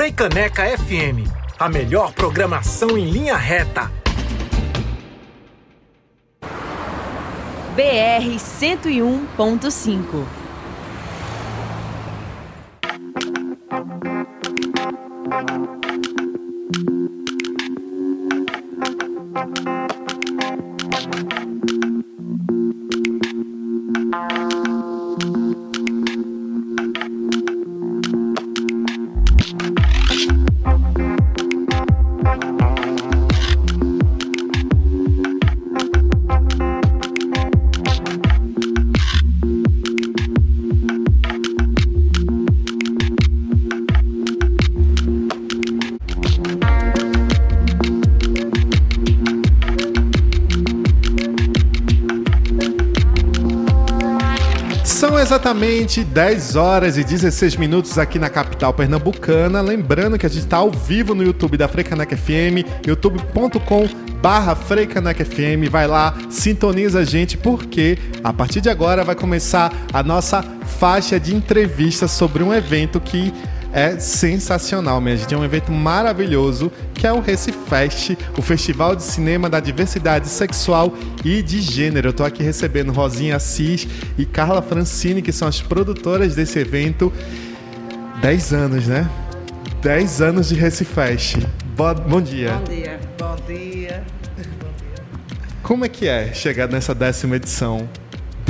Freicaneca FM, a melhor programação em linha reta. BR 101.5 exatamente 10 horas e 16 minutos aqui na capital pernambucana. Lembrando que a gente está ao vivo no YouTube da Freicaneca FM, youtube.com barra Freicaneca FM. Vai lá, sintoniza a gente, porque a partir de agora vai começar a nossa faixa de entrevistas sobre um evento que é sensacional, minha gente. É um evento maravilhoso que é o Recifest, o Festival de Cinema da Diversidade Sexual e de Gênero. Eu tô aqui recebendo Rosinha Assis e Carla Francini, que são as produtoras desse evento. 10 anos, né? 10 anos de Recifest. Bo bom dia. Bom dia. Bom dia. Como é que é chegar nessa décima edição?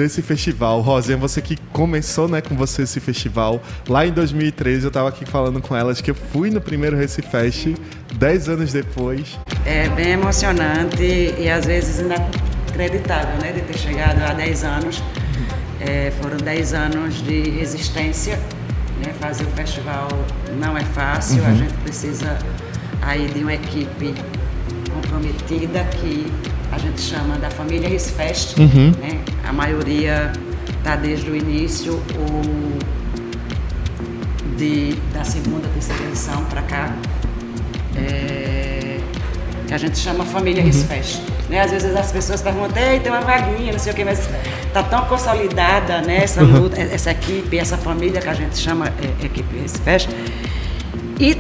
Desse festival. Rosinha, você que começou né, com você esse festival. Lá em 2013 eu estava aqui falando com elas que eu fui no primeiro Recifest, 10 anos depois. É bem emocionante e às vezes inacreditável né, de ter chegado há 10 anos. É, foram 10 anos de resistência. Né, fazer o festival não é fácil, uhum. a gente precisa aí de uma equipe comprometida que a gente chama da família Risfest, uhum. né? A maioria está desde o início ou de, da segunda, terceira edição para cá. É, que a gente chama família uhum. Risfest. Né? Às vezes as pessoas perguntam, Ei, tem uma vaguinha, não sei o que, mas está tão consolidada né, essa uhum. luta, essa equipe, essa família que a gente chama é, equipe Risfest. E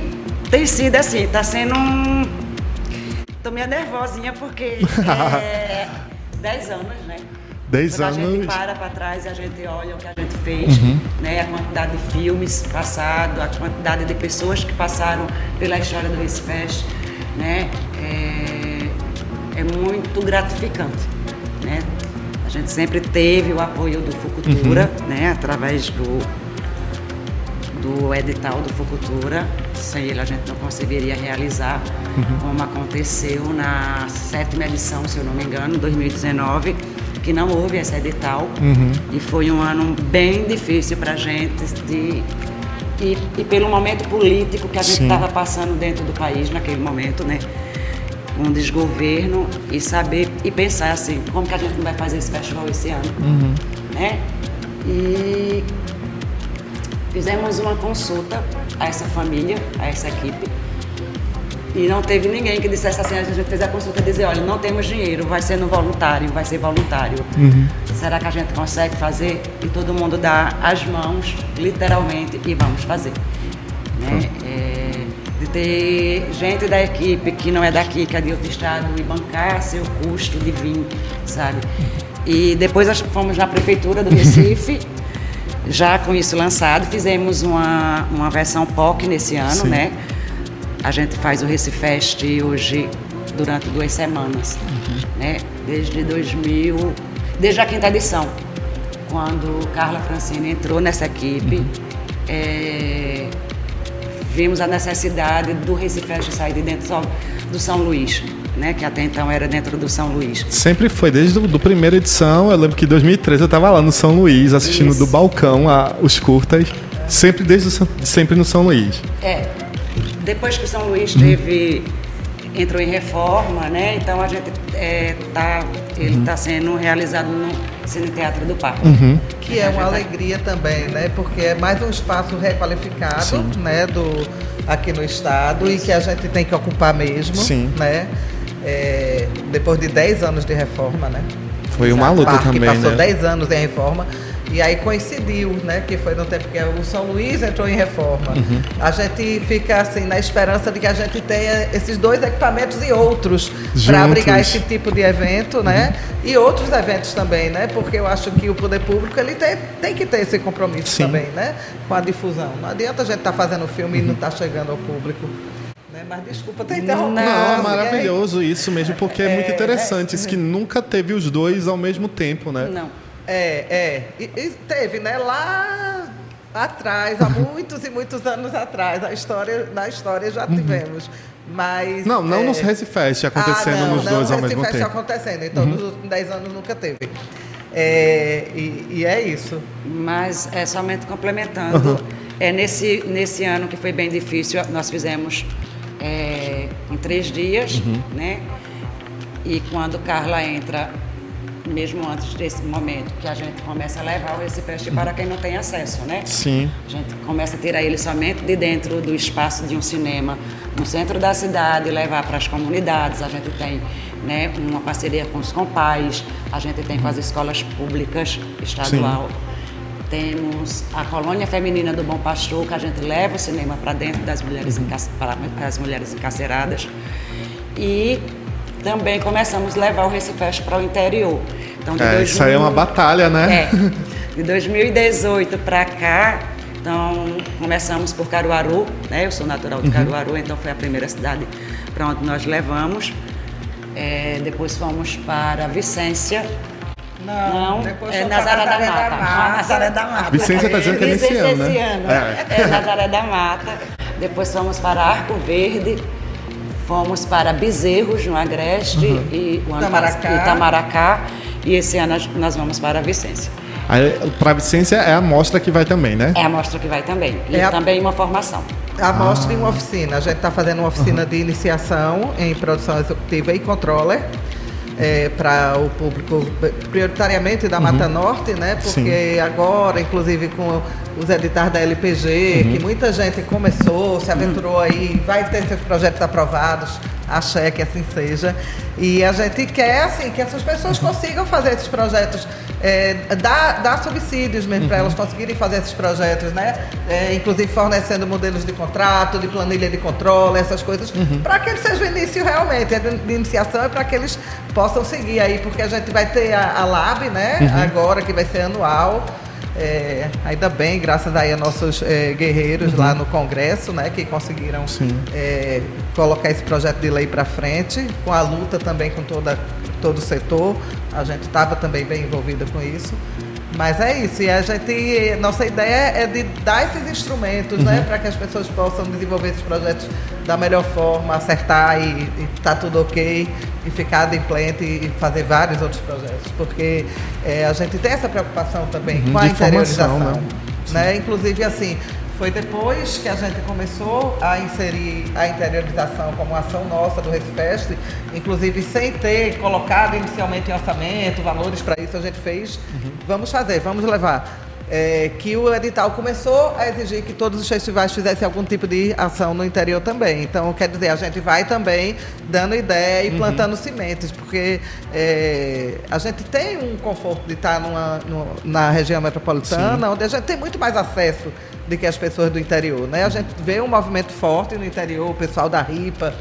tem sido assim, está sendo um Tô meio nervosinha porque é 10 anos, né? 10 Quando anos. A gente para para trás e a gente olha o que a gente fez, uhum. né? A quantidade de filmes passados, a quantidade de pessoas que passaram pela história do Race Fest, né? É, é muito gratificante, né? A gente sempre teve o apoio do Fucultura, uhum. né? Através do do edital do Fucultura. Sem ele a gente não conseguiria realizar, uhum. como aconteceu na sétima edição, se eu não me engano, 2019, que não houve esse edital. Uhum. E foi um ano bem difícil para a gente de, e, e, pelo momento político que a gente estava passando dentro do país naquele momento, né? um desgoverno e saber e pensar assim, como que a gente não vai fazer esse festival esse ano, uhum. né? E Fizemos uma consulta a essa família, a essa equipe, e não teve ninguém que dissesse assim, a gente fez a consulta e dizer, olha, não temos dinheiro, vai ser no voluntário, vai ser voluntário. Uhum. Será que a gente consegue fazer? E todo mundo dá as mãos, literalmente, e vamos fazer. Né? É, de ter gente da equipe que não é daqui, que é de outro estado, e bancar seu custo de vir, sabe? E depois fomos na prefeitura do Recife já com isso lançado, fizemos uma, uma versão POC nesse ano, Sim. né? A gente faz o Recifest hoje durante duas semanas, uhum. né? Desde 2000, desde a quinta edição, quando Carla Francine entrou nessa equipe, uhum. é, vimos a necessidade do Recifest sair de dentro do São Luís né, que até então era dentro do São Luís. Sempre foi, desde a primeira edição. Eu lembro que em 2013 eu estava lá no São Luís, assistindo Isso. do balcão a, os curtas, sempre desde o, sempre no São Luís. É. Depois que o São Luís teve entrou em reforma, né? Então a gente é, tá, ele está uhum. sendo realizado no Cine Teatro do Parque. Uhum. Que é uma alegria também, né? Porque é mais um espaço requalificado, Sim. né? Do, aqui no estado Isso. e que a gente tem que ocupar mesmo, Sim. né? É, depois de 10 anos de reforma, né? Foi uma luta também, passou né? 10 anos em reforma E aí coincidiu, né? Que foi no tempo que o São Luís entrou em reforma. Uhum. A gente fica assim na esperança de que a gente tenha esses dois equipamentos e outros para abrigar esse tipo de evento, né? Uhum. E outros eventos também, né? Porque eu acho que o poder público ele tem, tem que ter esse compromisso Sim. também, né? Com a difusão. Não adianta a gente estar tá fazendo filme uhum. e não estar tá chegando ao público. Né? Mas desculpa ter interrompido. Não, é maravilhoso isso mesmo, porque é, é muito interessante. É, isso que nunca teve os dois ao mesmo tempo, né? Não. É, é. E, e teve, né? Lá atrás, há muitos e muitos anos atrás, a história, na história já uhum. tivemos. Mas. Não, não é... nos Recifest acontecendo ah, não, nos não, dois ao mesmo tempo. acontecendo, então uhum. nos últimos 10 anos nunca teve. É, e, e, é isso. Mas é somente complementando. Uhum. É nesse, nesse ano que foi bem difícil, nós fizemos é, em três dias, uhum. né? E quando Carla entra, mesmo antes desse momento, que a gente começa a levar o Recife uhum. para quem não tem acesso, né? Sim. A gente começa a tirar ele somente de dentro do espaço de um cinema no centro da cidade, levar para as comunidades. A gente tem né, uma parceria com os compais, a gente tem com as escolas públicas estadual. Sim. Temos a colônia feminina do Bom Pastor, que a gente leva o cinema para dentro das mulheres, para as mulheres encarceradas. E também começamos a levar o Recifest para o interior. Então, é, 2000, isso aí é uma batalha, né? É, de 2018 para cá, então começamos por Caruaru, né? Eu sou natural de uhum. Caruaru, então foi a primeira cidade para onde nós levamos. É, depois fomos para Vicência, não, não é Nazaré da, da Mata. Mata. Nazaré da Mata. Vicência está dizendo que é nesse ano, né? É. é Nazaré da Mata. Depois fomos para Arco Verde, fomos para Bezerros, no Agreste, uhum. e, o Itamaracá. Itamaracá. E esse ano nós vamos para Vicência. Para Vicência é a mostra que vai também, né? É a mostra que vai também. E é a... também uma formação. A mostra ah. e uma oficina. A gente está fazendo uma oficina uhum. de iniciação em produção executiva e controller é, para o público prioritariamente da Mata uhum. Norte, né? Porque Sim. agora, inclusive com os editais da LPG, uhum. que muita gente começou, se aventurou uhum. aí, vai ter seus projetos aprovados, axé que assim seja. E a gente quer assim, que essas pessoas consigam fazer esses projetos, é, dar, dar subsídios mesmo uhum. para elas conseguirem fazer esses projetos, né? É, inclusive fornecendo modelos de contrato, de planilha de controle, essas coisas, uhum. para que ele seja o início realmente, é de iniciação, e para que eles possam seguir aí, porque a gente vai ter a, a Lab, né? Uhum. Agora, que vai ser anual. É, ainda bem, graças aí a nossos é, guerreiros uhum. lá no Congresso, né, que conseguiram é, colocar esse projeto de lei para frente, com a luta também com toda, todo o setor. A gente estava também bem envolvida com isso. Mas é isso, e a gente, nossa ideia é de dar esses instrumentos, né, uhum. né, para que as pessoas possam desenvolver esses projetos da melhor forma, acertar e, e tá tudo ok, e ficar adimplente e fazer vários outros projetos, porque é, a gente tem essa preocupação também uhum, com a interiorização, né? né? Inclusive assim, foi depois que a gente começou a inserir a interiorização como ação nossa do Recifest, inclusive sem ter colocado inicialmente em orçamento valores para isso, a gente fez. Uhum. Vamos fazer, vamos levar. É, que o edital começou a exigir que todos os festivais fizessem algum tipo de ação no interior também. Então, quer dizer, a gente vai também dando ideia e uhum. plantando sementes, porque é, a gente tem um conforto de estar numa, numa na região metropolitana, Sim. onde a gente tem muito mais acesso do que as pessoas do interior. Né? A gente vê um movimento forte no interior, o pessoal da RIPA,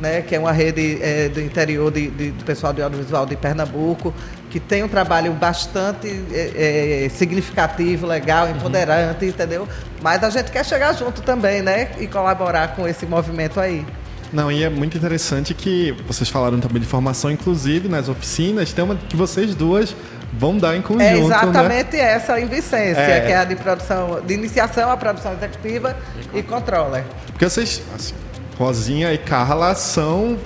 né, que é uma rede é, do interior de, de, do pessoal de audiovisual de Pernambuco, que tem um trabalho bastante é, é, significativo, legal, uhum. empoderante, uhum. entendeu? Mas a gente quer chegar junto também, né? E colaborar com esse movimento aí. Não, e é muito interessante que vocês falaram também de formação, inclusive nas oficinas, tem uma que vocês duas vão dar em conjunto. É exatamente né? essa em Vicência, é. que é a de produção, de iniciação à produção executiva e controller. Porque vocês, assim, Rosinha e Carla são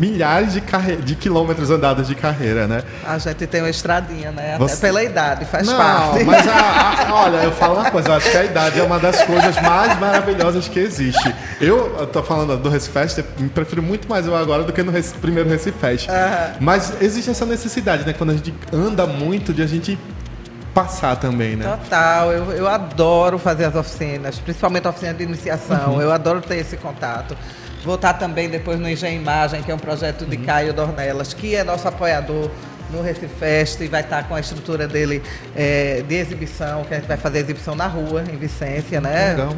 milhares de, carre... de quilômetros andados de carreira, né? A gente tem uma estradinha, né? Até Você... pela idade, faz Não, parte. Mas a, a, olha, eu falo uma coisa, eu acho que a idade é uma das coisas mais maravilhosas que existe. Eu, eu tô falando do Recifest, me prefiro muito mais eu agora do que no Recife, primeiro Recifest. Uhum. Mas existe essa necessidade, né? Quando a gente anda muito, de a gente passar também, né? Total, eu, eu adoro fazer as oficinas, principalmente a oficina de iniciação, uhum. eu adoro ter esse contato. Vou estar também depois no Engenho Imagem, que é um projeto de uhum. Caio Dornelas, que é nosso apoiador no Recife Fest, vai estar com a estrutura dele é, de exibição, que a gente vai fazer exibição na rua, em Vicência, né? Legal.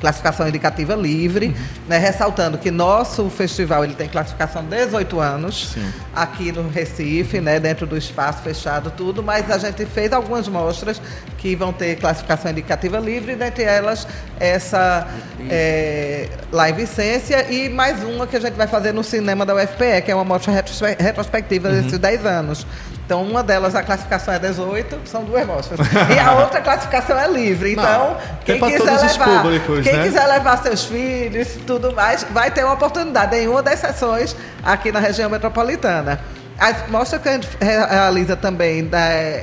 Classificação indicativa livre, né, ressaltando que nosso festival ele tem classificação 18 anos Sim. aqui no Recife, né, dentro do espaço fechado tudo, mas a gente fez algumas mostras que vão ter classificação indicativa livre, dentre elas essa é, lá em Vicência e mais uma que a gente vai fazer no cinema da UFPE, que é uma mostra retrospectiva uhum. desses 10 anos. Então, uma delas, a classificação é 18, são duas mostras. E a outra classificação é livre. Então, Não, quem, quiser levar, públicos, quem né? quiser levar seus filhos e tudo mais, vai ter uma oportunidade em uma das sessões aqui na região metropolitana. As mostras que a gente realiza também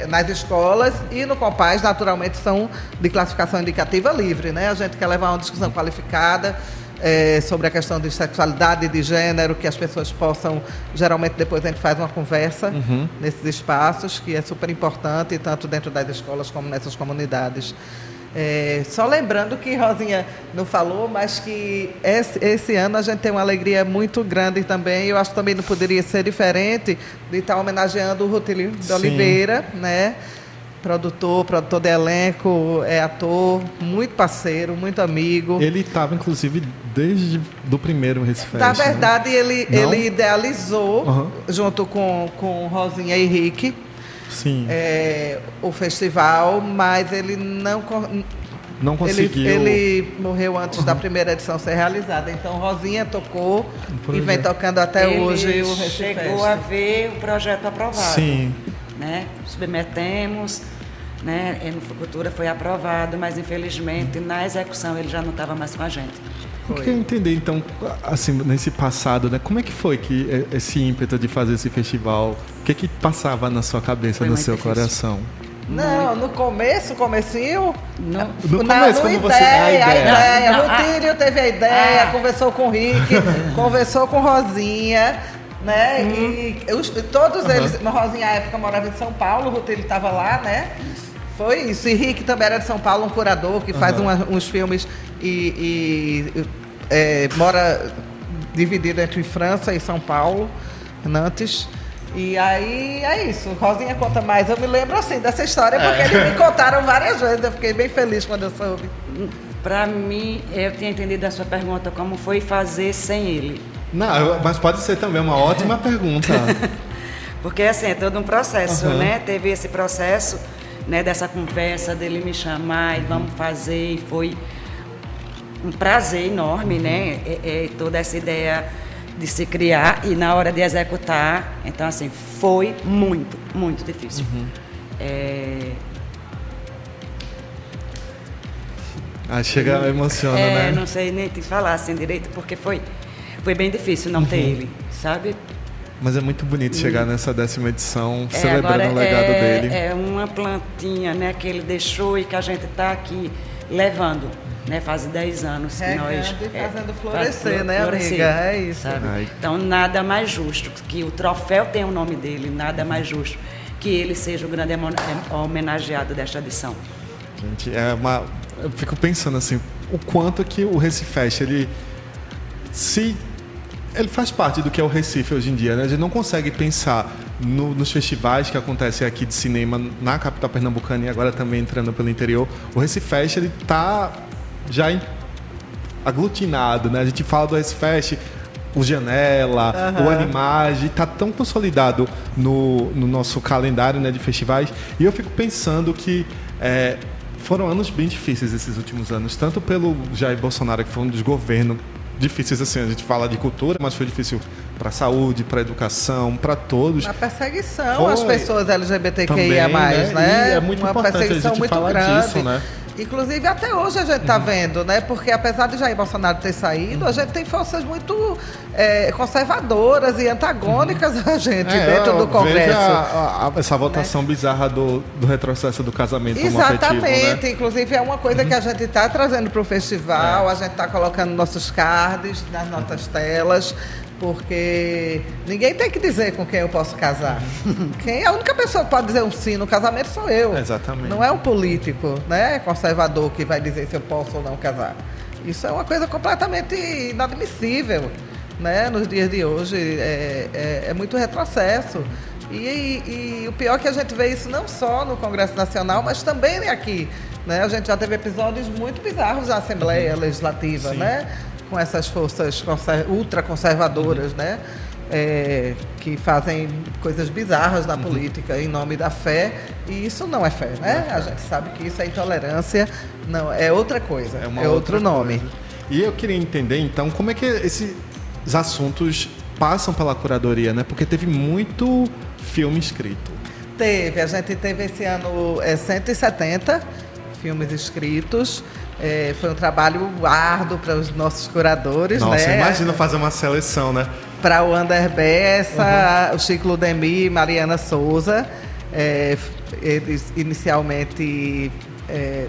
nas escolas e no Compaz, naturalmente, são de classificação indicativa livre. Né? A gente quer levar uma discussão qualificada é, sobre a questão de sexualidade e de gênero, que as pessoas possam. Geralmente, depois a gente faz uma conversa uhum. nesses espaços, que é super importante, tanto dentro das escolas como nessas comunidades. É, só lembrando que Rosinha não falou, mas que esse, esse, ano a gente tem uma alegria muito grande também. Eu acho que também não poderia ser diferente de estar homenageando o Rutilio de Oliveira, né? Produtor, produtor de elenco, é ator, muito parceiro, muito amigo. Ele estava, inclusive, desde do primeiro Recife. Na né? verdade, né? ele, ele idealizou, uhum. junto com, com Rosinha e Henrique, Sim. É, o festival, mas ele não não conseguiu. Ele, ele morreu antes uhum. da primeira edição ser realizada. Então, Rosinha tocou e vem tocando até ele hoje o Recife Chegou a ver o projeto aprovado. Sim. Né? Submetemos, né? E no Fucultura foi aprovado, mas infelizmente na execução ele já não estava mais com a gente. Eu queria entender, então, assim, nesse passado, né? Como é que foi que esse ímpeto de fazer esse festival? O que que passava na sua cabeça, foi no seu difícil. coração? Não, no começo, comecinho. No, no começo, quando você. A ideia. A ideia. O Tírio teve a ideia, ah. conversou com o Rick, conversou com Rosinha né? Uhum. E os, todos uhum. eles, Rosinha, à época, morava em São Paulo, o Rutelli estava lá, né? Foi isso. E Rick também era de São Paulo, um curador que faz uma, uns filmes e, e é, mora dividido entre França e São Paulo, Nantes. E aí é isso. Rosinha conta mais. Eu me lembro assim dessa história porque é. eles me contaram várias vezes. Eu fiquei bem feliz quando eu soube. Para mim, eu tinha entendido a sua pergunta como foi fazer sem ele. Não, mas pode ser também uma ótima pergunta. Porque assim, é todo um processo, uhum. né? Teve esse processo né, dessa conversa dele me chamar e vamos fazer, e foi um prazer enorme, né? É, é, toda essa ideia de se criar e na hora de executar. Então, assim, foi muito, muito difícil. Uhum. É... Ah, chega, emociona, é, né? Não sei nem te falar assim direito, porque foi foi bem difícil não uhum. ter ele, sabe? Mas é muito bonito chegar hum. nessa décima edição, é, celebrando o legado é, dele. É uma plantinha né, que ele deixou e que a gente está aqui levando. Né, faz 10 anos que nós. E é, fazendo florescer, né, florescer, amiga? É isso. Sabe? Então, nada mais justo que o troféu tenha o nome dele, nada mais justo que ele seja o grande homenageado desta edição. Gente, é uma. Eu fico pensando assim, o quanto que o Recife ele se ele faz parte do que é o Recife hoje em dia, né? A gente não consegue pensar no, nos festivais que acontecem aqui de cinema na capital pernambucana e agora também entrando pelo interior. O Recife Fest, ele tá já em, aglutinado, né? A gente fala do Recife Fest, o Janela, uhum. o Animage, está tão consolidado no, no, nosso calendário né, de festivais. E eu fico pensando que é, foram anos bem difíceis esses últimos anos, tanto pelo Jair Bolsonaro, que foi um desgoverno difíceis assim. A gente fala de cultura, mas foi difícil para a saúde, para a educação, para todos. A perseguição às pessoas LGBTQIA+, Também, né? né? é muito Uma importante perseguição a gente muito falar grande. disso, né? Inclusive, até hoje a gente está uhum. vendo, né? Porque apesar de Jair Bolsonaro ter saído, uhum. a gente tem forças muito é, conservadoras e antagônicas uhum. a gente é, dentro do Congresso. A, a, essa votação né? bizarra do, do retrocesso do casamento Exatamente. Né? Inclusive, é uma coisa que a gente está trazendo para o festival, é. a gente está colocando nossos cards nas nossas telas porque ninguém tem que dizer com quem eu posso casar. Quem a única pessoa que pode dizer um sim no casamento sou eu. Exatamente. Não é um político, né, conservador que vai dizer se eu posso ou não casar. Isso é uma coisa completamente inadmissível, né, nos dias de hoje. É, é, é muito retrocesso. E, e, e, o pior é que a gente vê isso não só no Congresso Nacional, mas também aqui. Né? A gente já teve episódios muito bizarros na Assembleia uhum. Legislativa, Sim. né? Com essas forças ultraconservadoras, uhum. né? É, que fazem coisas bizarras na uhum. política em nome da fé e isso não é fé, né? É fé. A gente sabe que isso é intolerância, não é outra coisa, é, é outro nome. Coisa. E eu queria entender então como é que esses assuntos passam pela curadoria, né? Porque teve muito filme escrito. Teve, a gente teve esse ano é, 170 filmes escritos. É, foi um trabalho árduo para os nossos curadores, Nossa, né? imagina fazer uma seleção, né? Para o Ander Bessa, uhum. o Chico Ludemir e Mariana Souza. É, eles inicialmente é,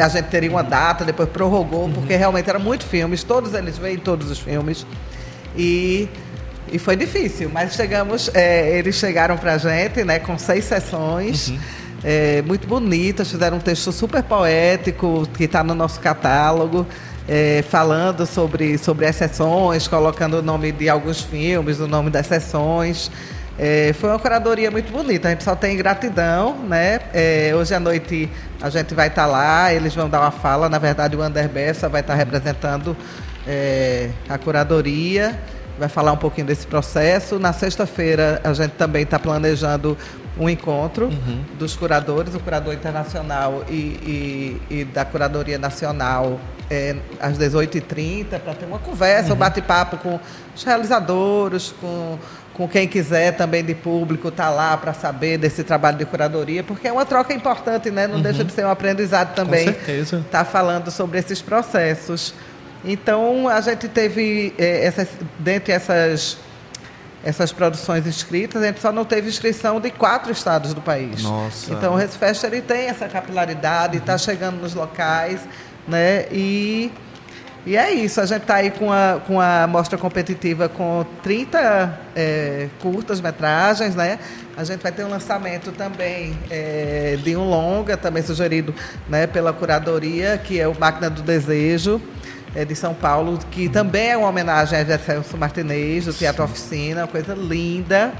a gente teria uma data, depois prorrogou, uhum. porque realmente eram muitos filmes, todos eles veem todos os filmes. E, e foi difícil, mas chegamos, é, eles chegaram para a gente né, com seis sessões. Uhum. É, muito bonitas, fizeram um texto super poético que está no nosso catálogo, é, falando sobre, sobre as sessões, colocando o nome de alguns filmes, o nome das sessões. É, foi uma curadoria muito bonita, a gente só tem gratidão, né? É, hoje à noite a gente vai estar tá lá, eles vão dar uma fala, na verdade o Ander Bessa vai estar tá representando é, a curadoria, vai falar um pouquinho desse processo. Na sexta-feira a gente também está planejando um encontro uhum. dos curadores, o curador internacional e, e, e da curadoria nacional é, às 18h30, para ter uma conversa, uhum. um bate-papo com os realizadores, com com quem quiser também de público tá lá para saber desse trabalho de curadoria, porque é uma troca importante, né? Não uhum. deixa de ser um aprendizado também. Com certeza. Tá falando sobre esses processos. Então a gente teve é, essas, dentre essas essas produções inscritas, a gente só não teve inscrição de quatro estados do país. Nossa. Então o Resfest ele tem essa capilaridade, está uhum. chegando nos locais, né? E e é isso, a gente está aí com a, com a mostra competitiva com 30 é, curtas-metragens, né? A gente vai ter um lançamento também é, de um longa, também sugerido né, pela curadoria, que é o Máquina do Desejo, é, de São Paulo, que também é uma homenagem a Celso Martinez, do Teatro Sim. Oficina, uma coisa linda,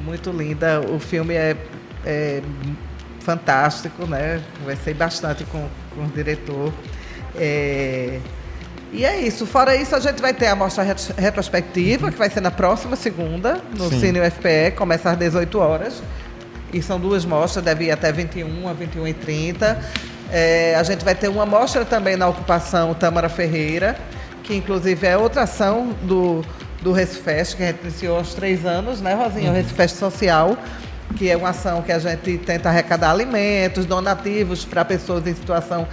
muito linda. O filme é, é fantástico, né? Conversei bastante com, com o diretor. É, e é isso. Fora isso, a gente vai ter a mostra retrospectiva, que vai ser na próxima segunda, no Sim. Cine UFPE, começa às 18 horas. E são duas mostras, deve ir até 21 a 21 e 30. É, a gente vai ter uma mostra também na ocupação Tâmara Ferreira, que inclusive é outra ação do, do Recifest, que a gente iniciou há uns três anos, né, Rosinha? Uhum. O Recifest Social, que é uma ação que a gente tenta arrecadar alimentos, donativos para pessoas em situação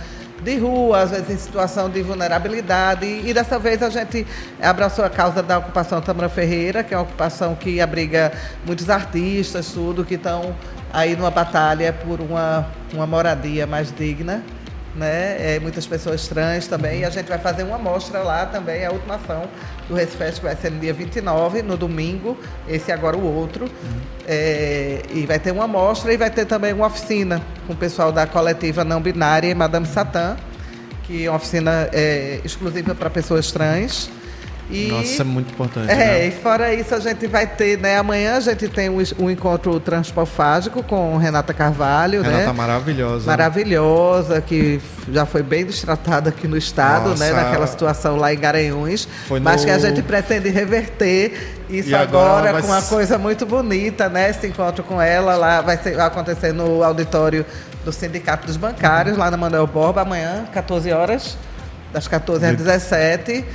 de rua, às vezes em situação de vulnerabilidade. E dessa vez a gente abraçou a causa da ocupação Tamara Ferreira, que é uma ocupação que abriga muitos artistas, tudo, que estão aí numa batalha por uma, uma moradia mais digna né? É, muitas pessoas trans também. E a gente vai fazer uma mostra lá também, a última ação do Resfest, que vai ser no dia 29, no domingo, esse agora o outro. Uhum. É, e vai ter uma mostra e vai ter também uma oficina com o pessoal da coletiva não binária e Madame Satã, que é uma oficina é, exclusiva para pessoas trans. E, Nossa, é muito importante. É, né? e fora isso, a gente vai ter, né? Amanhã a gente tem um, um encontro transpofágico com Renata Carvalho, Renata né? maravilhosa. Maravilhosa, que já foi bem destratada aqui no estado, né? Nossa. né? Naquela situação lá em Garanhuns. Foi mas no... que a gente pretende reverter isso e agora, agora com uma coisa muito bonita, né? Esse encontro com ela lá vai, ser, vai acontecer no auditório do Sindicato dos Bancários, lá na Manuel Borba, amanhã, 14 horas, das 14 às 17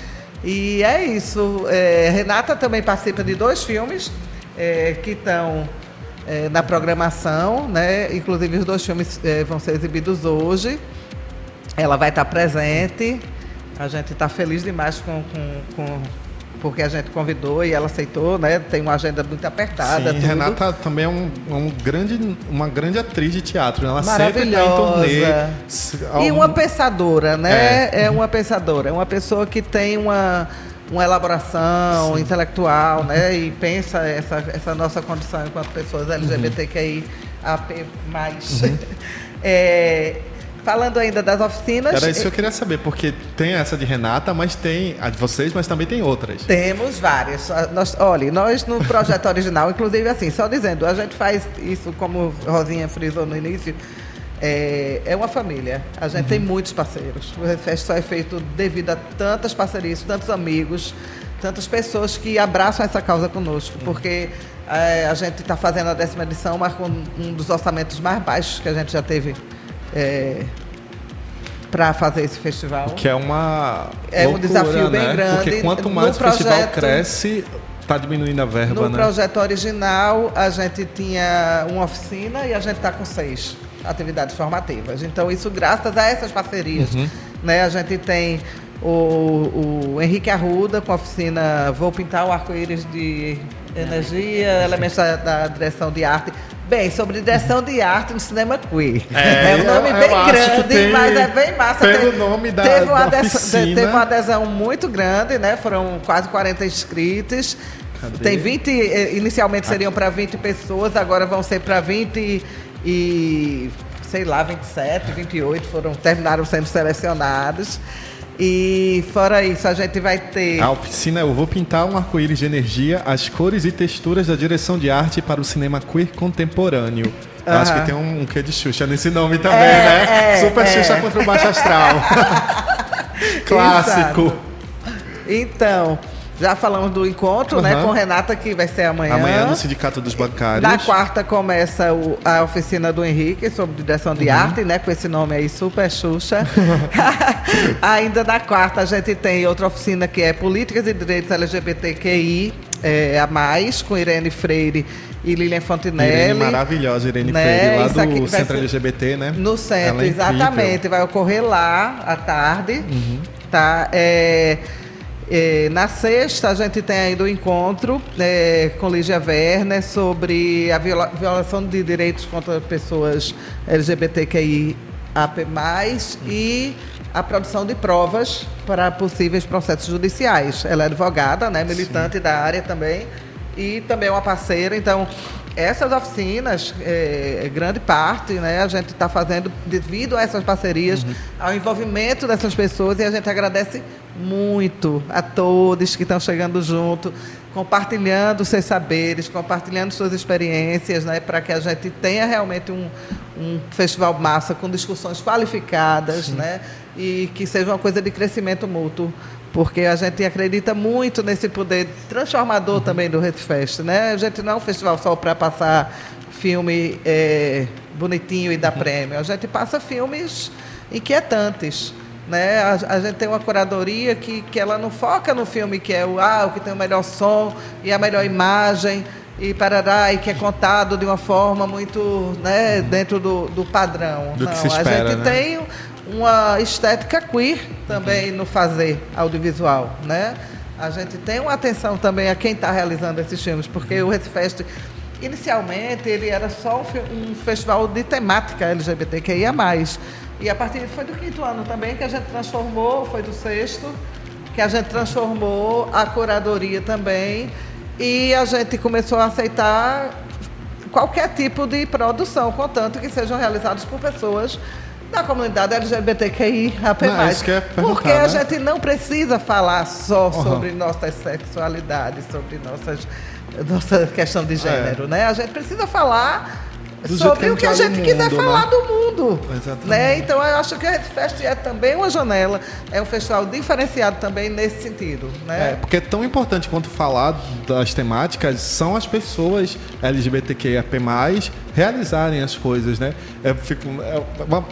e é isso. É, Renata também participa de dois filmes é, que estão é, na programação, né? Inclusive os dois filmes é, vão ser exibidos hoje. Ela vai estar presente. A gente está feliz demais com, com, com porque a gente convidou e ela aceitou, né? Tem uma agenda muito apertada. Sim, Renata também é um, um, grande, uma grande atriz de teatro. Né? Ela sempre está em turnê. E uma pensadora, né? É. é uma pensadora. É uma pessoa que tem uma uma elaboração Sim. intelectual, né? E pensa essa, essa nossa condição enquanto pessoas LGBTQI AP+. Uhum. é, falando ainda das oficinas. Era isso que eu queria saber, porque tem essa de Renata, mas tem a de vocês, mas também tem outras. Temos várias. Nós, olha, nós no projeto original, inclusive assim, só dizendo, a gente faz isso como Rosinha frisou no início. É, é uma família. A gente uhum. tem muitos parceiros. O Refest só é feito devido a tantas parcerias, tantos amigos, tantas pessoas que abraçam essa causa conosco. Porque é, a gente está fazendo a décima edição, mas com um dos orçamentos mais baixos que a gente já teve é, para fazer esse festival. Que é uma. É loucura, um desafio bem né? grande. Porque quanto mais no o projeto, festival cresce, está diminuindo a verba, no né? No projeto original, a gente tinha uma oficina e a gente está com seis atividades formativas. Então, isso graças a essas parcerias. Uhum. Né? A gente tem o, o Henrique Arruda com a oficina Vou Pintar o Arco-Íris de Energia, elementos da, da direção de arte. Bem, sobre direção de arte no cinema queer. É, é um nome eu, bem eu grande, tem, mas é bem massa. Pelo teve, nome da, teve uma, da adesão, teve uma adesão muito grande, né? Foram quase 40 inscritos. Cadê? Tem 20, eh, inicialmente seriam para 20 pessoas, agora vão ser para 20 e sei lá, 27, 28 foram terminaram sendo selecionados. E fora isso, a gente vai ter. A oficina Eu Vou Pintar um Arco-Íris de Energia, as cores e texturas da direção de arte para o cinema queer contemporâneo. Uhum. Acho que tem um, um quê de Xuxa nesse nome também, é, né? É, Super é. Xuxa contra o Baixo Astral. Clássico. Exato. Então, já falamos do encontro, uhum. né, com Renata, que vai ser amanhã. Amanhã no Sindicato dos Bancários. Na quarta começa o, a oficina do Henrique sobre direção de uhum. arte, né, com esse nome aí, Super Xuxa. Ainda na quarta a gente tem outra oficina que é Políticas e Direitos LGBTQI é, a mais, com Irene Freire e Lilian Fontinelli. Irene maravilhosa, Irene né? Freire, lá do Centro LGBT, né? No centro, é exatamente. Vai ocorrer lá à tarde. Uhum. Tá? É, é, na sexta, a gente tem ainda o um encontro é, com Lígia Werner sobre a viola, violação de direitos contra pessoas LGBTQI AP+, e a produção de provas para possíveis processos judiciais. Ela é advogada, né, militante Sim. da área também, e também é uma parceira, então essas oficinas, é, grande parte, né, a gente está fazendo devido a essas parcerias, uhum. ao envolvimento dessas pessoas, e a gente agradece muito a todos que estão chegando junto, compartilhando seus saberes, compartilhando suas experiências, né, para que a gente tenha realmente um, um festival massa com discussões qualificadas, né, e que seja uma coisa de crescimento mútuo porque a gente acredita muito nesse poder transformador uhum. também do Redfest, né? A gente não é um festival só para passar filme é, bonitinho e dar uhum. prêmio, a gente passa filmes inquietantes. Né? A, a, gente tem uma curadoria que, que ela não foca no filme que é o, ah, o que tem o melhor som e a melhor imagem e parará, e que é contado de uma forma muito né, dentro do, do padrão. Do não, espera, a gente né? tem uma estética queer também no fazer audiovisual, né? A gente tem uma atenção também a quem está realizando esses filmes, porque o Redfest, inicialmente, ele era só um festival de temática LGBTQIA+. E a partir foi do quinto ano também que a gente transformou, foi do sexto, que a gente transformou a curadoria também e a gente começou a aceitar qualquer tipo de produção, contanto que sejam realizados por pessoas da comunidade LGBTQI apenas. Porque a né? gente não precisa falar só uhum. sobre nossas sexualidades, sobre nossas, nossa questão de gênero, é. né? A gente precisa falar do sobre o que a gente quiser mundo, falar né? do mundo. Exatamente. Né? Então eu acho que a Fest é também uma janela, é um festival diferenciado também nesse sentido. Né? É, porque é tão importante quanto falar das temáticas são as pessoas LGBTQIAP+, realizarem as coisas, né? Eu fico, é uma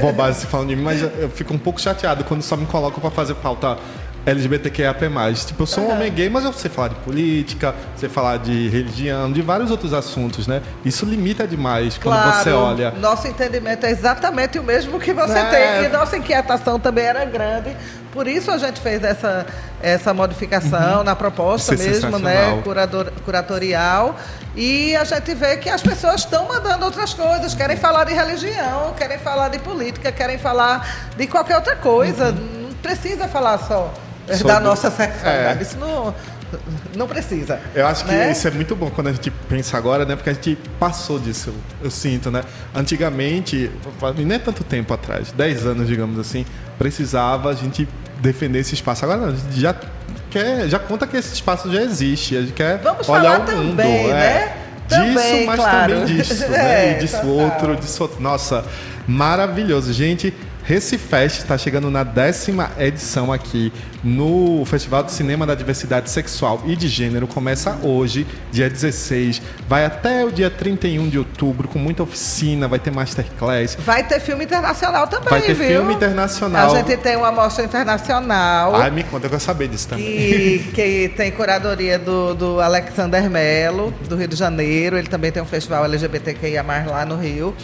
bobagem se falando de mim, mas eu fico um pouco chateado quando só me colocam para fazer pauta LGBTQIAP+. Tipo, eu sou um homem gay, mas eu sei falar de política, sei falar de religião, de vários outros assuntos, né? Isso limita demais quando claro, você olha. Nosso entendimento é exatamente o mesmo que você é. tem. E nossa inquietação também era grande. Por isso a gente fez essa, essa modificação uhum. na proposta isso é mesmo, né? Curador, curatorial. E a gente vê que as pessoas estão mandando outras coisas, querem falar de religião, querem falar de política, querem falar de qualquer outra coisa. Uhum. Não precisa falar só Sobre... da nossa sexualidade. É. Isso não, não precisa. Eu acho que né? isso é muito bom quando a gente pensa agora, né? Porque a gente passou disso, eu sinto, né? Antigamente, nem é tanto tempo atrás, 10 anos, digamos assim, precisava a gente defender esse espaço. Agora não, a gente já quer, já conta que esse espaço já existe, a gente quer Vamos olhar falar o mundo, também, é. né? Disso, Também, mas claro. também disso, né? É, e disso outro, disso outro. Nossa, maravilhoso. Gente, Recifest está chegando na décima edição aqui no Festival de Cinema da Diversidade Sexual e de Gênero. Começa hoje, dia 16, vai até o dia 31 de outubro, com muita oficina, vai ter masterclass. Vai ter filme internacional também, Vai ter viu? filme internacional. A gente tem uma mostra internacional. Ai, me conta, eu quero saber disso também. Que, que tem curadoria do, do Alexander Melo, do Rio de Janeiro. Ele também tem um festival LGBTQIA lá no Rio.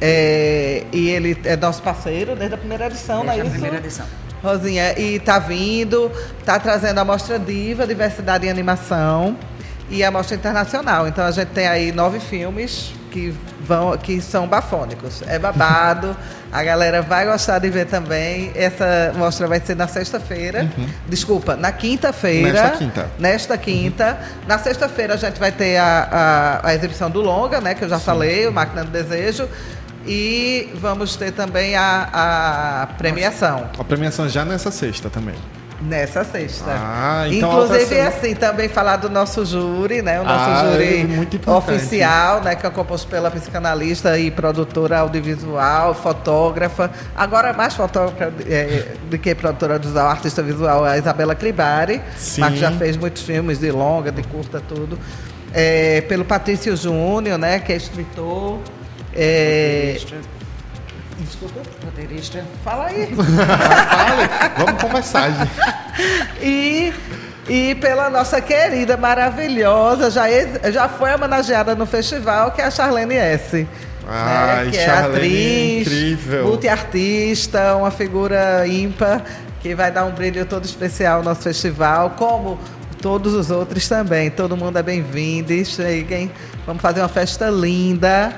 É, e ele é nosso parceiro desde a primeira edição, não é Desde a primeira edição. Rosinha, e tá vindo, tá trazendo a mostra Diva, Diversidade em Animação e a mostra internacional. Então a gente tem aí nove filmes que vão, que são bafônicos. É babado, a galera vai gostar de ver também. Essa mostra vai ser na sexta-feira. Desculpa, na quinta-feira. Nesta quinta. Nesta quinta. Na sexta-feira a gente vai ter a, a, a exibição do Longa, né? Que eu já falei, o Máquina do Desejo. E vamos ter também a, a premiação. A premiação já nessa sexta também. Nessa sexta. Ah, então Inclusive, sendo- assim, também falar do nosso júri, né? O nosso Ah, júri é muito importante. oficial, né? Que é composto pela psicanalista e produtora audiovisual, fotógrafa. Agora, mais fotógrafa é, do que produtora audiovisual, artista visual, a Isabela Cribari. Sim. Mas que já fez muitos filmes de longa, de curta, tudo. É, pelo Patrício Júnior, né? Que é escritor. É, Roteirista. desculpa, Roteirista. fala aí. Fale, vamos conversar, gente. E, e pela nossa querida, maravilhosa, já, ex- já foi homenageada no festival, que é a Charlene S. Ai, né, que é Charlene, atriz, incrível. multiartista, uma figura ímpar, que vai dar um brilho todo especial ao nosso festival, como todos os outros também. Todo mundo é bem-vindo, cheguem, vamos fazer uma festa linda.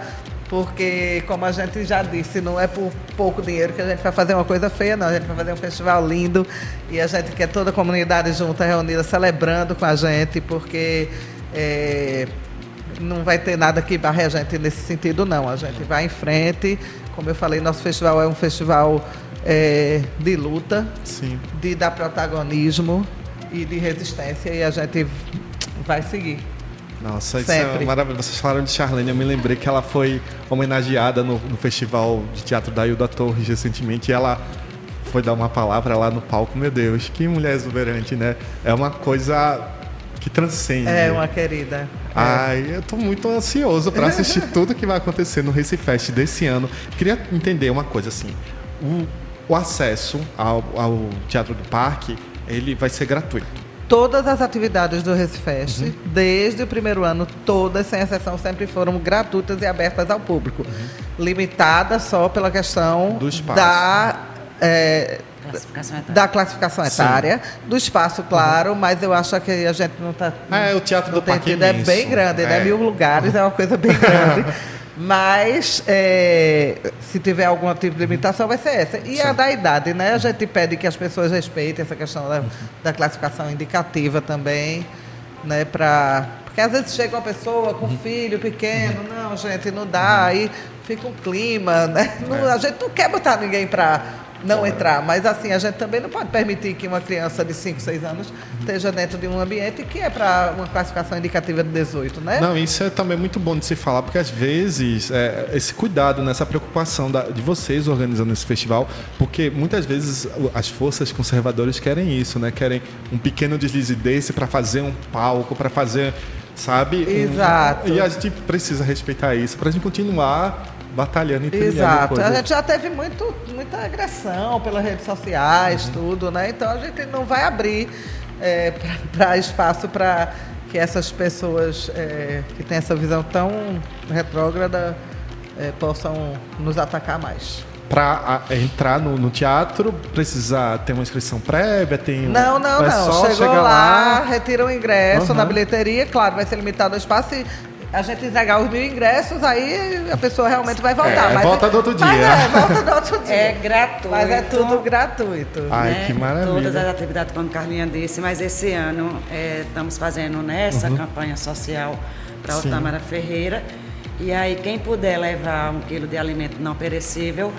Porque, como a gente já disse, não é por pouco dinheiro que a gente vai fazer uma coisa feia, não. A gente vai fazer um festival lindo e a gente quer toda a comunidade junta, reunida, celebrando com a gente, porque é, não vai ter nada que barre a gente nesse sentido, não. A gente vai em frente. Como eu falei, nosso festival é um festival é, de luta, Sim. de dar protagonismo e de resistência, e a gente vai seguir. Nossa, isso é Sempre. maravilhoso. Vocês falaram de Charlene, eu me lembrei que ela foi homenageada no, no Festival de Teatro da Hilda Torres recentemente e ela foi dar uma palavra lá no palco. Meu Deus, que mulher exuberante, né? É uma coisa que transcende. É uma querida. Ai, eu tô muito ansioso para assistir tudo que vai acontecer no Recife Fest desse ano. Queria entender uma coisa assim: o, o acesso ao, ao Teatro do Parque ele vai ser gratuito. Todas as atividades do Recifest, Uhum. desde o primeiro ano, todas, sem exceção, sempre foram gratuitas e abertas ao público. Limitadas só pela questão Uhum. Do espaço. da, é, Classificação etária. da classificação Sim. etária, do espaço, claro, mas eu acho que a gente não está. É, o Teatro do Parque é é bem grande, né? É. Mil lugares é uma coisa bem grande. Mas é, se tiver algum tipo de limitação, vai ser essa. E a da idade, né? A gente pede que as pessoas respeitem essa questão da, da classificação indicativa também, né? Pra, porque às vezes chega uma pessoa com um filho pequeno, não, gente, não dá, aí fica um clima, né? Não- A gente não quer botar ninguém para não entrar, mas assim, a gente também não pode permitir que uma criança de 5, 6 anos esteja dentro de um ambiente que é para uma classificação indicativa de 18, né? Não, isso é também muito bom de se falar, porque às vezes é, esse cuidado, nessa preocupação da- de vocês organizando esse festival, porque muitas vezes as forças conservadoras querem isso, né? Querem um pequeno deslize desse para fazer um palco, para fazer, sabe? Um- Exato. e a gente precisa respeitar isso para a gente continuar batalhando e Exato. coisas. A gente já teve muito, muita agressão pelas redes sociais, Uhum. tudo, né? Então a gente não vai abrir para espaço para que essas pessoas é, que têm essa visão tão retrógrada é, possam nos atacar mais. Para entrar no, no teatro, precisa ter uma inscrição prévia, tem um- Não, não, é não. só Chegou chegar lá, retira o ingresso Aham. na bilheteria, claro, vai ser limitado ao espaço e a gente entregar os mil ingressos, aí a pessoa realmente vai voltar. É, mas, volta do outro mas dia. é, volta do outro dia. É gratuito. Mas é tudo gratuito. Ai, né? que maravilha. Todas as atividades, como Carlinha disse, mas esse ano é, estamos fazendo nessa campanha social para o Uhum. Tâmara Ferreira. E aí, quem puder levar um quilo de alimento não perecível,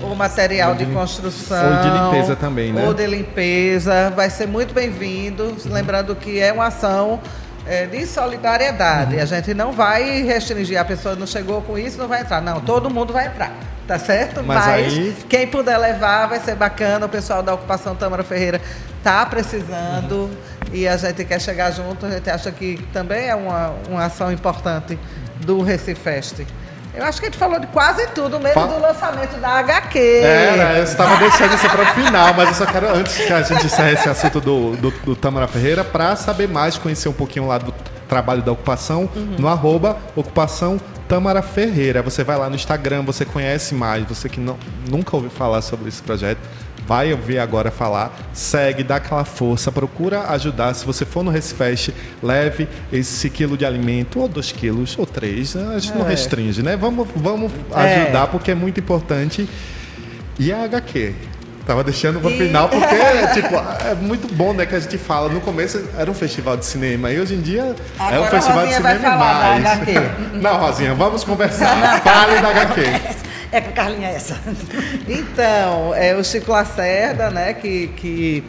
O material de de- construção. ou de limpeza também, né? Ou de limpeza. Vai ser muito bem-vindo. Lembrando que é uma ação é, de solidariedade. Uhum. A gente não vai restringir. A pessoa não chegou com isso, não vai entrar. Não, todo mundo vai entrar. Tá certo? Mas aí- quem puder levar vai ser bacana. O pessoal da ocupação Tâmara Ferreira tá precisando e a gente quer chegar junto. A gente acha que também é uma, uma ação importante do Recifest. Eu acho que a gente falou de quase tudo, mesmo Fa- do lançamento da HQ. Era, eu estava deixando isso para o final, mas eu só quero, antes que a gente encerre esse assunto do, do, do Tamara Ferreira, para saber mais, conhecer um pouquinho lá do trabalho da ocupação, no arroba ocupação Tamara Ferreira. Você vai lá no Instagram, você conhece mais, você que não, nunca ouviu falar sobre esse projeto, vai ouvir agora falar, segue, dá aquela força, procura ajudar. Se você for no Recifest, leve esse quilo de alimento, ou dois quilos, ou três, a gente não É. restringe, né? Vamos, vamos É. ajudar, porque é muito importante. E a HQ? Tava deixando pro final, porque, tipo, é muito bom, né, que a gente fala. No começo era um festival de cinema, e hoje em dia é um Agora a festival de cinema mais. Não, Rosinha, vamos conversar. Fale da HQ. É com Carlinha essa. Então, é o Chico Lacerda, né, que, que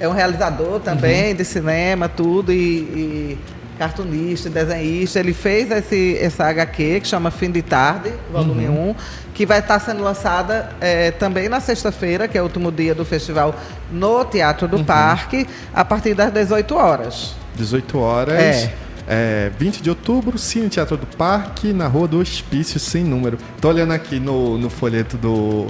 é um realizador também de cinema, tudo, e, e cartunista, desenhista. Ele fez esse, essa HQ que chama Fim de Tarde, volume 1, que vai estar sendo lançada é, também na sexta-feira, que é o último dia do festival, no Teatro do Parque, a partir das 18 horas. 18 horas. É. É, 20 de outubro, Cine Teatro do Parque, na Rua do Hospício, sem número. Tô olhando aqui no, no folheto do.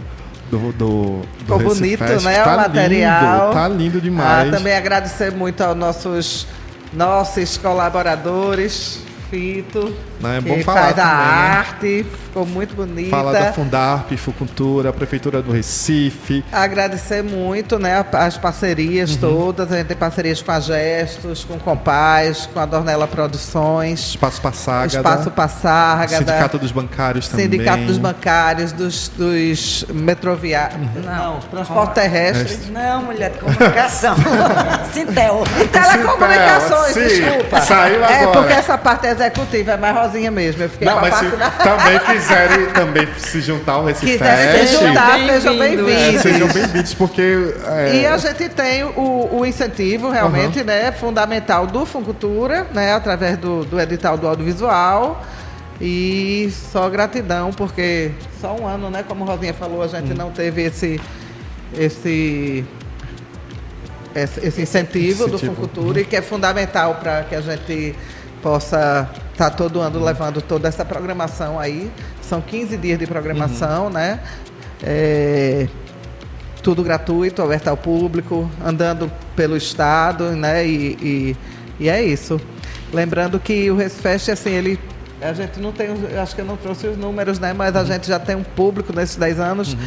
Do, do, Ficou bonito, Recifest. né? Tá o material. Lindo, tá lindo demais. Ah, também agradecer muito aos nossos, nossos colaboradores, Fito, Não, é que bom falar faz a também, né? arte, ficou muito bonita. Fala da Fundarp, Fucultura, Prefeitura do Recife. Agradecer muito né, as parcerias Uhum. todas. A gente tem parcerias com a Gestos, com o Compaz, com a Dornella Produções, Espaço Passagada. Espaço Passárgada. Sindicato dos Bancários também. Sindicato dos Bancários, dos, dos metroviários. Uhum. Não, transporte terrestre. Não, mulher de comunicação. Sintel. Telecomunicações, Sim, desculpa. saiu É agora. porque essa parte executiva é mais rosinha mesmo. Eu fiquei Não, mas se da... também quiserem também se juntar ao Recife Quiserem se juntar, sejam é, bem-vindos. sejam bem-vindos, porque... é, E a gente tem o, o incentivo realmente né, fundamental do Funcultura, né, através do, do edital do audiovisual. E só gratidão, porque só um ano, né? Como a Rosinha falou, a gente não teve esse, esse, esse, esse incentivo do incentivo. Funcultura e que é fundamental para que a gente possa estar todo ano levando toda essa programação aí. São 15 dias de programação, né? É, tudo gratuito, aberto ao público, andando pelo estado, né? E, e, e é isso. Lembrando que o Resfest, assim, ele. A gente não tem, acho que eu não trouxe os números, né? Mas a gente já tem um público nesses 10 anos é,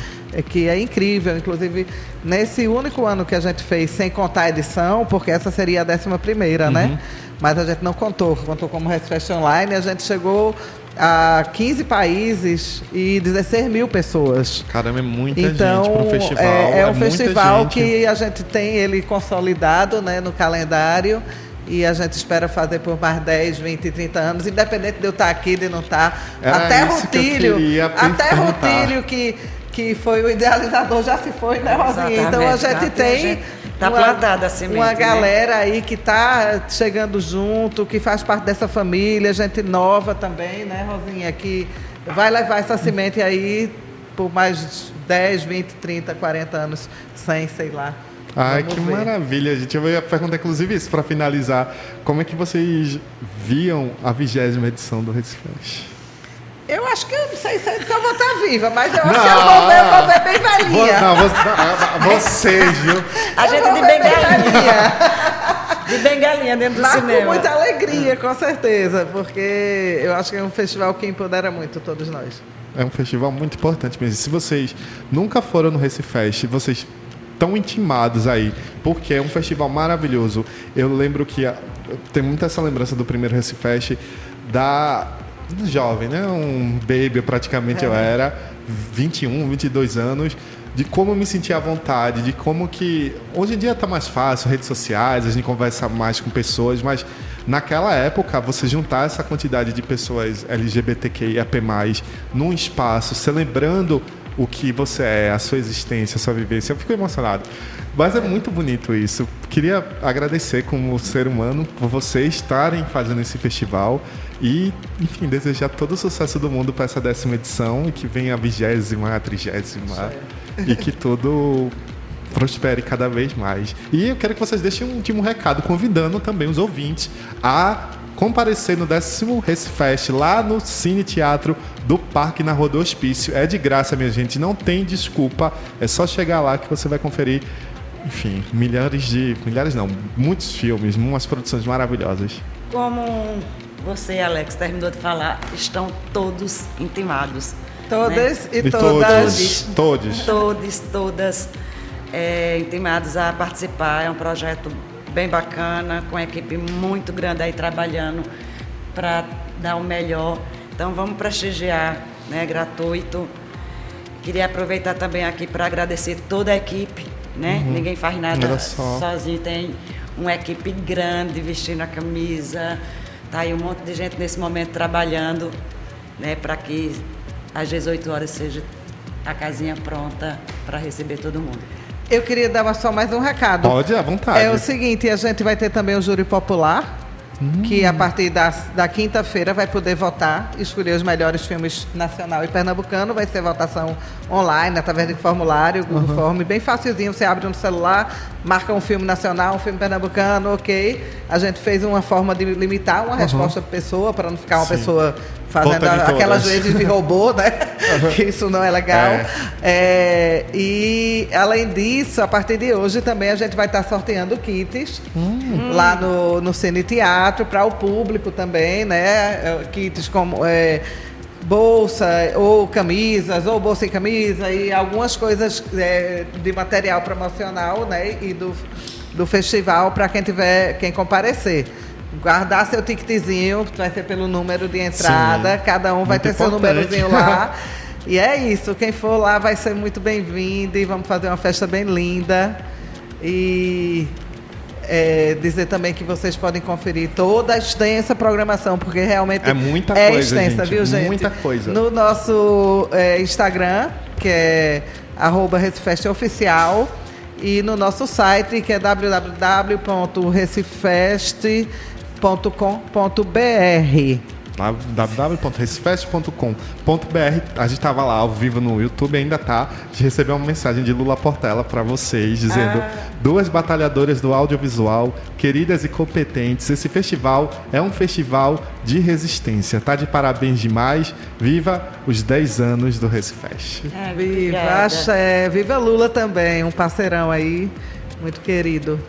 que é incrível. Inclusive, nesse único ano que a gente fez, sem contar a edição, porque essa seria a décima primeira, né? Mas a gente não contou, contou como Resfest Online, a gente chegou a 15 países e 16 mil pessoas. Caramba, é muita Então, gente para um festival. é, é um muita festival que a gente tem ele consolidado né, no calendário e a gente espera fazer por mais 10, 20, 30 anos, independente de eu estar aqui, de não estar. Era até que eu Rutílio, queria até. Rutílio, que, que foi o idealizador, já se foi, né, Rosinha? Então a gente já tem tem. gente- tá plantada a semente, Uma né? galera aí que está chegando junto, que faz parte dessa família, gente nova também, né, Rosinha? Que vai levar essa semente aí por mais 10, 20, 30, 40 anos, 100, sei lá. Ai, Vamos que ver. maravilha, gente. Eu ia perguntar, inclusive, isso para finalizar. Como é que vocês viam a vigésima edição do Recife Fest? Eu acho que eu não sei se viva, mas eu acho que eu vou ver, eu vou ver bem velhinha. Não, vo- não, vocês, viu? A Eu gente de bem bengalinha. velhinha. De bengalinha dentro do Mas com cinema. muita alegria, com certeza, porque eu acho que é um festival que empodera muito todos nós. É um festival muito importante mesmo. Se vocês nunca foram no Recife Fest, vocês estão intimados aí, porque é um festival maravilhoso. Eu lembro que a- tenho muita essa lembrança do primeiro Recife Fest da jovem, né? Um baby praticamente é. eu era, 21, 22 anos, de como me sentia à vontade, de como que hoje em dia está mais fácil, redes sociais, a gente conversa mais com pessoas, mas naquela época você juntar essa quantidade de pessoas LGBTQIAP+, num espaço, celebrando o que você é, a sua existência, a sua vivência. Eu fico emocionado. Mas é muito bonito isso. Queria agradecer como ser humano por vocês estarem fazendo esse festival e, enfim, desejar todo o sucesso do mundo para essa décima edição e que venha a vigésima, a trigésima e que tudo prospere cada vez mais. E eu quero que vocês deixem um último recado convidando também os ouvintes a comparecer no décimo Recifest lá no Cine Teatro do Parque na Rua do Hospício. É de graça, minha gente, não tem desculpa. É só chegar lá que você vai conferir, enfim, milhares de. milhares não, muitos filmes, umas produções maravilhosas. Como você, Alex, terminou de falar, estão todos intimados. Todas né? e, e, todas. Todos. Todos, todas é, intimados a participar. É um projeto bem bacana, com uma equipe muito grande aí trabalhando para dar o melhor. Então vamos prestigiar, né, gratuito. Queria aproveitar também aqui para agradecer toda a equipe, né? Uhum. Ninguém faz nada sozinho, tem uma equipe grande vestindo a camisa. Tá aí um monte de gente nesse momento trabalhando, né, para que às 18 horas seja a casinha pronta para receber todo mundo. Eu queria dar só mais um recado. Pode, à vontade. É o seguinte, a gente vai ter também o júri popular, hum. que a partir da, da quinta-feira vai poder votar, escolher os melhores filmes nacional e pernambucano. Vai ser votação online, através de formulário, Google uhum. Form, bem facilzinho. Você abre no celular, marca um filme nacional, um filme pernambucano, ok. A gente fez uma forma de limitar uma uhum. resposta por pessoa, para não ficar uma Sim. pessoa fazendo aquelas vezes de robô, né? que isso não é legal. É. É, e além disso, a partir de hoje também a gente vai estar sorteando kits hum. lá no, no Cine Teatro para o público também, né? É, kits como é, bolsa ou camisas ou bolsa e camisa e algumas coisas é, de material promocional, né? E do, do festival para quem tiver quem comparecer guardar seu ticketzinho, que vai ser pelo número de entrada, Sim, cada um vai ter importante. seu númerozinho lá. e é isso, quem for lá vai ser muito bem-vindo e vamos fazer uma festa bem linda. E é, dizer também que vocês podem conferir toda a extensa programação, porque realmente é muita é coisa, extensa, gente, viu, gente? Muita coisa. No nosso é, Instagram, que é arroba Oficial, e no nosso site, que é www.recifest.com www.recifest.com.br www.recifest.com.br A gente estava lá ao vivo no YouTube, ainda tá. A gente recebeu uma mensagem de Lula Portela para vocês, dizendo: ah. duas batalhadoras do audiovisual, queridas e competentes. Esse festival é um festival de resistência. Tá de parabéns demais. Viva os 10 anos do Recifest. É, viva, axé. Viva Lula também, um parceirão aí, muito querido.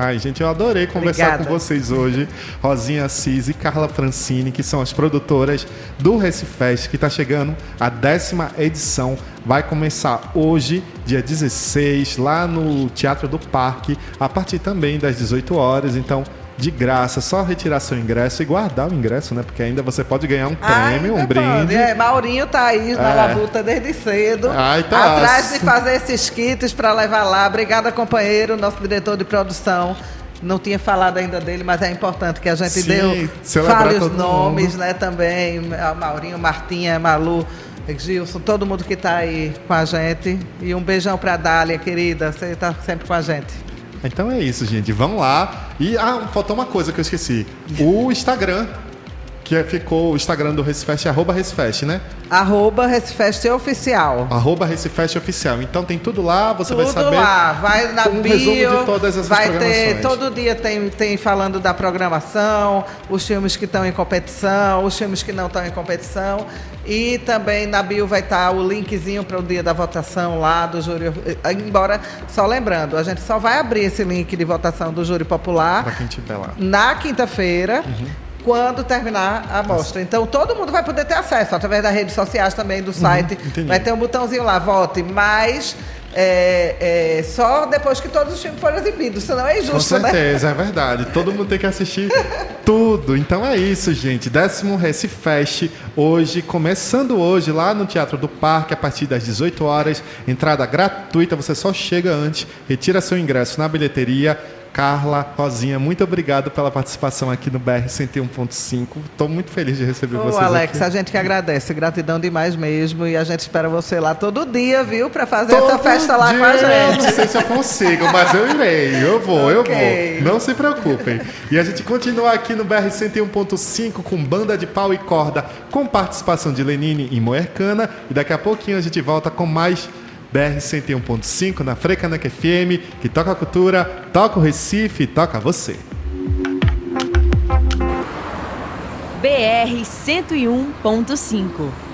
Ai, gente, eu adorei conversar Obrigada. com vocês hoje. Rosinha Assis e Carla Francini, que são as produtoras do Recifest, que está chegando a décima edição. Vai começar hoje, dia 16, lá no Teatro do Parque, a partir também das 18 horas. Então, de graça, só retirar seu ingresso e guardar o ingresso, né? Porque ainda você pode ganhar um prêmio, um brinde. É, Maurinho tá aí na é. labuta desde cedo. Ai, tá. Atrás de fazer esses kits para levar lá. Obrigada, companheiro, nosso diretor de produção. Não tinha falado ainda dele, mas é importante que a gente Sim, deu. Fale os nomes, mundo. né? Também. Maurinho, Martinha, Malu. Gilson, todo mundo que está aí com a gente. E um beijão para a Dália, querida. Você está sempre com a gente. Então é isso, gente. Vamos lá. E ah, faltou uma coisa que eu esqueci. O Instagram que é, ficou o Instagram do Recifest, é arroba Recifest, né? Arroba Recifest Oficial. Arroba Recifest Oficial. Então tem tudo lá, você tudo vai saber. lá, vai na um bio, resumo de todas essas vai ter, todo dia tem, tem falando da programação, os filmes que estão em competição, os filmes que não estão em competição. E também na bio vai estar o linkzinho para o dia da votação lá do júri. Embora, só lembrando, a gente só vai abrir esse link de votação do júri popular. Para quem estiver lá. Na quinta-feira. Uhum quando terminar a amostra. Então todo mundo vai poder ter acesso através das redes sociais também do uhum, site. Uhum, vai ter um botãozinho lá, vote, mas é, é, só depois que todos os filmes foram exibidos, senão é injusto, Com né? certeza, é verdade. Todo mundo tem que assistir tudo. Então é isso, gente. Décimo Recifest, hoje, começando hoje lá no Teatro do Parque, a partir das 18 horas. Entrada gratuita, você só chega antes, retira seu ingresso na bilheteria Carla, Rosinha, muito obrigado pela participação aqui no BR 101.5. Estou muito feliz de receber Ô, vocês Alex, aqui. a gente que agradece. Gratidão demais mesmo. E a gente espera você lá todo dia, viu? Para fazer Todo essa festa lá com a Eu não gente. sei se eu consigo, mas eu irei. Eu vou, eu Ok. vou. Não se preocupem. E a gente continua aqui no BR 101.5 com banda de pau e corda, com participação de Lenine e Moercana. E daqui a pouquinho a gente volta com mais BR 101.5 na Frecaneca FM, que toca a cultura, toca o Recife, toca você. BR 101.5.